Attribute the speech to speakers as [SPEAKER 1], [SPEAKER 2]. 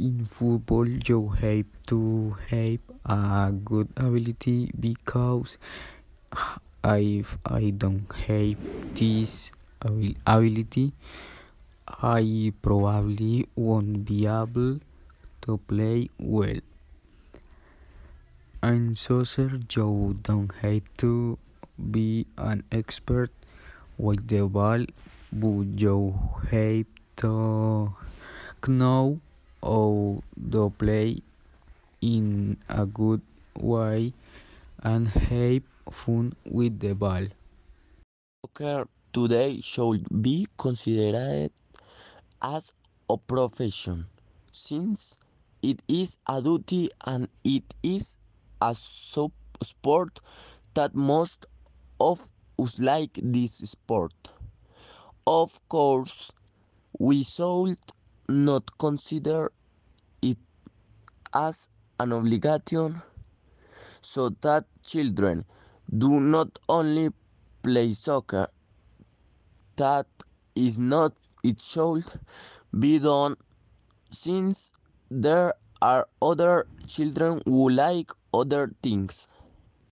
[SPEAKER 1] in football you have to have a good ability because if I don't have this ability I probably won't be able to play well. In soccer you don't have to be an expert with the ball but you have to know to play in a good way and have fun with the ball.
[SPEAKER 2] Soccer today should be considered as a profession since it is a duty and it is a sport that most of us like this sport. Of course, we should not consider it as an obligation so that children do not only play soccer that is not it should be done since there are other children who like other things